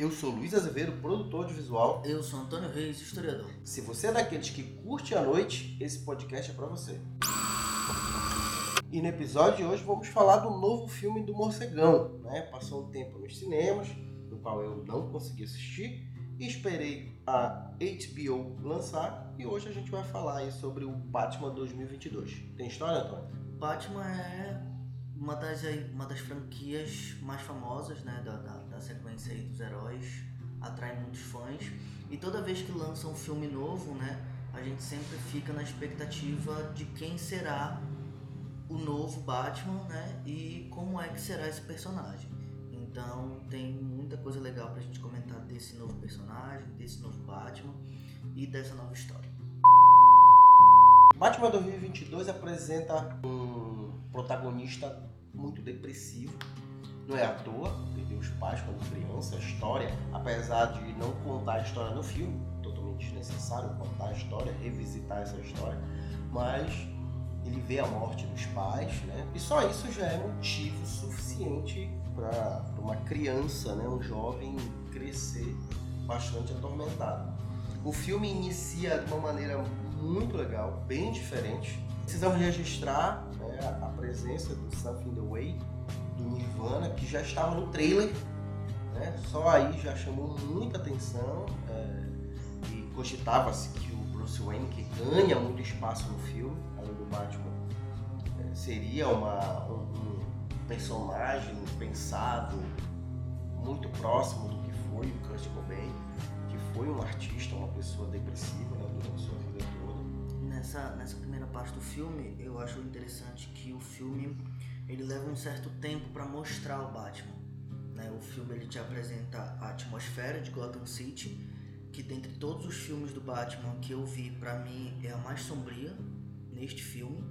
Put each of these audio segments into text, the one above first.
Eu sou Luiz Azevedo, produtor de visual. Eu sou Antônio Reis, historiador. Se você é daqueles que curte a noite, esse podcast é para você. E no episódio de hoje vamos falar do novo filme do Morcegão. Né? Passou um tempo nos cinemas, no qual eu não consegui assistir, e esperei a HBO lançar, e hoje a gente vai falar aí sobre o Batman 2022. Tem história, Antônio? Batman é uma das, uma das franquias mais famosas né, da, da, sequência aí dos heróis, atrai muitos fãs. E toda vez que lança um filme novo, né, a gente sempre fica na expectativa de quem será o novo Batman né, e como é que será esse personagem. Então tem muita coisa legal pra gente comentar desse novo personagem, desse novo Batman e dessa nova história. Batman 2022 apresenta um protagonista muito depressivo. Não é à toa, perdeu os pais quando criança. A história, apesar de não contar a história no filme, totalmente desnecessário contar a história, revisitar essa história, mas ele vê a morte dos pais, né? E só isso já é motivo suficiente para uma criança, né, um jovem crescer bastante atormentado. O filme inicia de uma maneira muito legal, bem diferente. Precisamos registrar né, a presença do Something the Way, do Nirvana, que já estava no trailer. Né? Só aí já chamou muita atenção é, e cogitava-se que o Bruce Wayne, que ganha muito espaço no filme, além do Batman, é, seria uma, um, um personagem pensado muito próximo do que foi o Kurt Cobain, que foi um artista, uma pessoa depressiva né, durante sua vida toda. Nessa, nessa primeira parte do filme, eu acho interessante que o filme ele leva um certo tempo para mostrar o Batman. Né? O filme ele te apresenta a atmosfera de Gotham City, que dentre todos os filmes do Batman que eu vi, para mim é a mais sombria neste filme,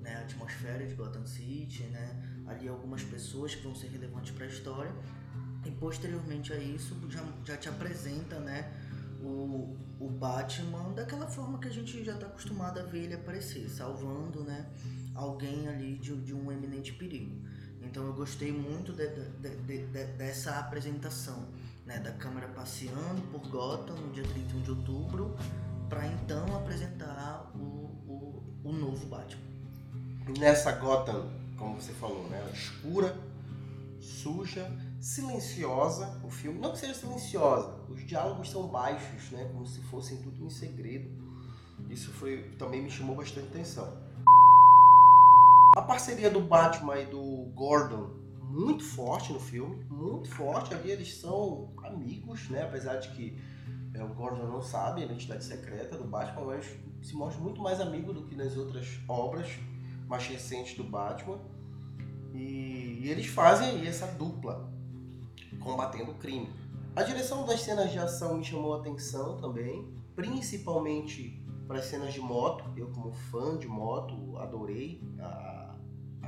né? A atmosfera de Gotham City, né? ali algumas pessoas que vão ser relevantes para a história e posteriormente a isso já, já te apresenta né, o, o Batman daquela forma que a gente já está acostumado a ver ele aparecer, salvando né, alguém ali de, de um eminente perigo. Então eu gostei muito de, de, de, dessa apresentação, né, da câmera passeando por Gotham no dia 31 de outubro, para então apresentar o, o, o novo Batman. Nessa Gotham como você falou, né? Escura, suja, silenciosa. O filme não que seja silenciosa, os diálogos são baixos, né? Como se fossem tudo em segredo. Isso foi também me chamou bastante atenção. A parceria do Batman e do Gordon muito forte no filme, muito forte. Ali eles são amigos, né? Apesar de que é, o Gordon não sabe a identidade secreta do Batman, mas se mostra muito mais amigo do que nas outras obras mais recentes do Batman. E, e eles fazem aí essa dupla combatendo o crime. A direção das cenas de ação me chamou a atenção também, principalmente para as cenas de moto. Eu, como fã de moto, adorei a,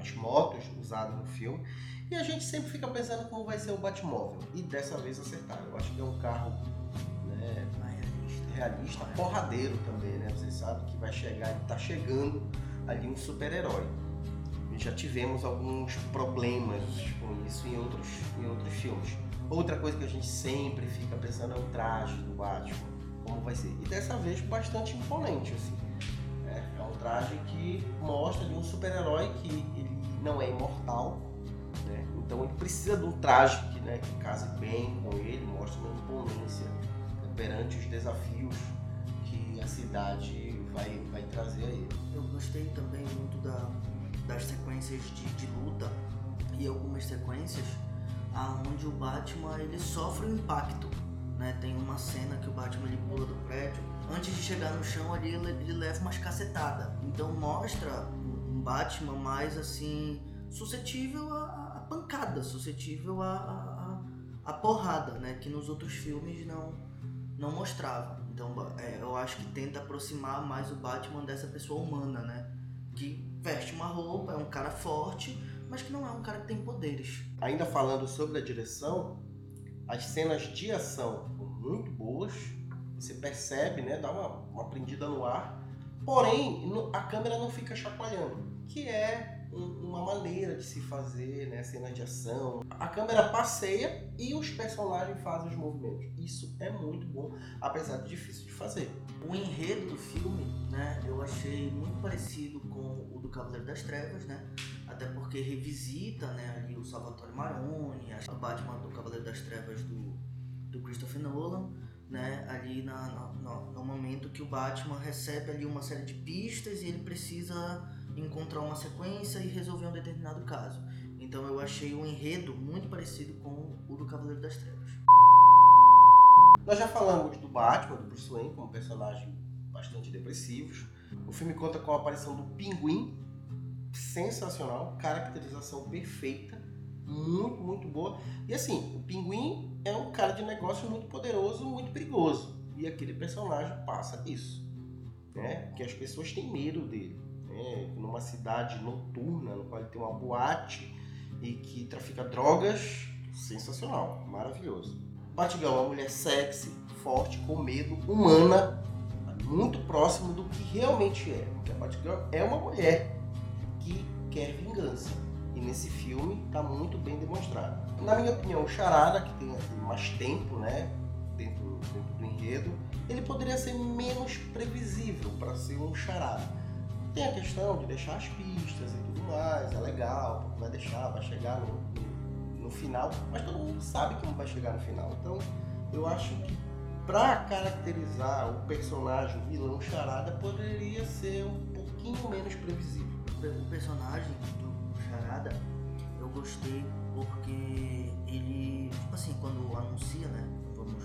as motos usadas no filme. E a gente sempre fica pensando como vai ser o Batmóvel. E dessa vez acertaram. Eu acho que é um carro né, realista, porradeiro também, né? Você sabe que vai chegar, e está chegando ali um super-herói. Já tivemos alguns problemas com isso em outros, em outros filmes. Outra coisa que a gente sempre fica pensando é o traje do Batman, como vai ser. E dessa vez bastante imponente, assim. Um traje que mostra de um super-herói que ele não é imortal, né? então ele precisa de um traje que, né, que case bem com ele, mostra uma imponência né, perante os desafios que a cidade vai, vai trazer a ele. Eu gostei também muito da, das sequências de, de luta e algumas sequências aonde o Batman ele sofre um impacto. Né? Tem uma cena que o Batman ele pula do prédio, antes de chegar no chão ali ele, ele leva umas cacetadas. Então mostra um Batman mais assim suscetível a pancada, suscetível a, a, porrada, né? Que nos outros filmes não não mostrava. Então é, eu acho que tenta aproximar mais o Batman dessa pessoa humana, né? Que veste uma roupa, é um cara forte, mas que não é um cara que tem poderes. Ainda falando sobre a direção, as cenas de ação muito boas. Você percebe, né? Dá uma, uma prendida no ar. Porém, a câmera não fica chacoalhando, que é um, uma maneira de se fazer né, cenas de ação. A câmera passeia e os personagens fazem os movimentos. Isso é muito bom, apesar de difícil de fazer. O enredo do filme, né, eu achei muito parecido com o do Cavaleiro das Trevas, né? Até porque revisita, né, ali o Salvatore Maroni, o Batman do Cavaleiro das Trevas do, do Christopher Nolan, né, ali na, na, no momento que o Batman recebe ali uma série de pistas e ele precisa encontrar uma sequência e resolver um determinado caso. Então eu achei o enredo muito parecido com o do Cavaleiro das Trevas. Nós já falamos do Batman, do Bruce Wayne, como personagem bastante depressivos. O filme conta com a aparição do Pinguim, sensacional, caracterização perfeita, muito, muito boa. E assim, o Pinguim é um cara de negócio muito poderoso, muito perigoso. E aquele personagem passa isso, né? Que as pessoas têm medo dele. Né? Numa cidade noturna, no qual ele tem uma boate e que trafica drogas, sensacional, maravilhoso. Batgirl é uma mulher sexy, forte, com medo, humana, muito próximo do que realmente é. Porque a Batgirl é uma mulher que quer vingança. Nesse filme está muito bem demonstrado. Na minha opinião, o Charada, que tem assim, mais tempo né, dentro, dentro do enredo, ele poderia ser menos previsível para ser um charada. Tem a questão de deixar as pistas e tudo mais, é legal, vai deixar, vai chegar no, no final, mas todo mundo sabe como vai chegar no final. Então, eu acho que para caracterizar o personagem, o vilão charada, poderia ser um pouquinho menos previsível. O personagem gostei porque ele, tipo assim, quando anuncia, né, vamos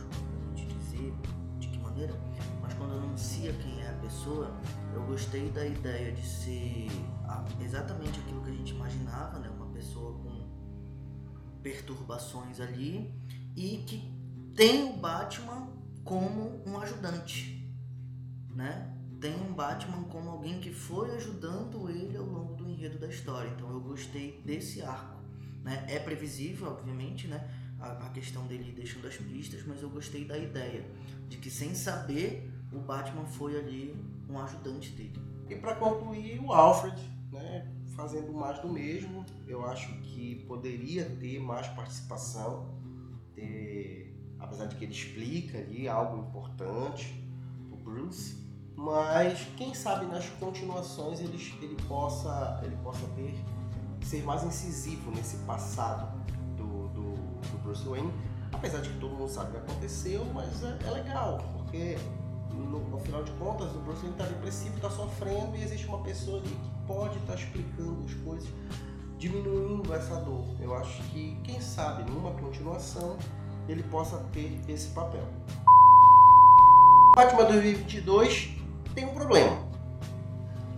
dizer de que maneira, mas quando anuncia quem é a pessoa, eu gostei da ideia de ser exatamente aquilo que a gente imaginava, né, uma pessoa com perturbações ali e que tem o Batman como um ajudante, né? Tem um Batman como alguém que foi ajudando ele ao longo do enredo da história. Então eu gostei desse arco, né? É previsível, obviamente, né? A, a questão dele deixando as pistas, mas eu gostei da ideia de que sem saber o Batman foi ali um ajudante dele. E para concluir, o Alfred, né? fazendo mais do mesmo. Eu acho que poderia ter mais participação, ter, apesar de que ele explica ali algo importante, o Bruce. Mas quem sabe nas continuações ele, ele, possa, ele possa ter, ser mais incisivo nesse passado do, do, do Bruce Wayne. Apesar de que todo mundo sabe o que aconteceu, mas é, é legal, porque no, no, final de contas, o Bruce Wayne está depressivo, está sofrendo e existe uma pessoa ali que pode estar tá explicando as coisas, diminuindo essa dor. Eu acho que, quem sabe, numa continuação, ele possa ter esse papel. Batman 2022 tem um problema.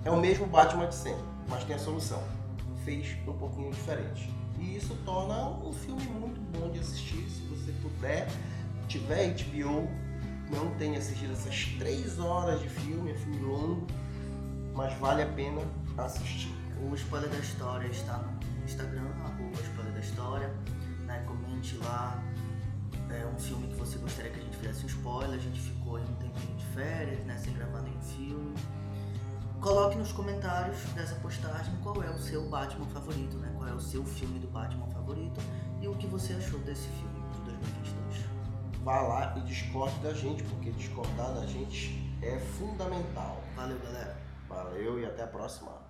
É o mesmo Batman de sempre, mas tem a solução. Fez um pouquinho diferente. E isso torna um filme muito bom de assistir, se você puder, tiver HBO, não tenha assistido essas três horas de filme, é filme longo, mas vale a pena assistir. O Spoiler da História está no Instagram, arroba Spoiler da História. Né? Comente lá é, um filme que você gostaria que a gente fizesse um spoiler. A gente ficou em um tempinho de férias, né? sem gravar nenhum filme. Coloque nos comentários dessa postagem qual é o seu Batman favorito, né? qual é o seu filme do Batman favorito e o que você achou desse filme de 2022 vá lá e discorde da gente, porque discordar da gente é fundamental. Valeu, galera. Valeu e até a próxima.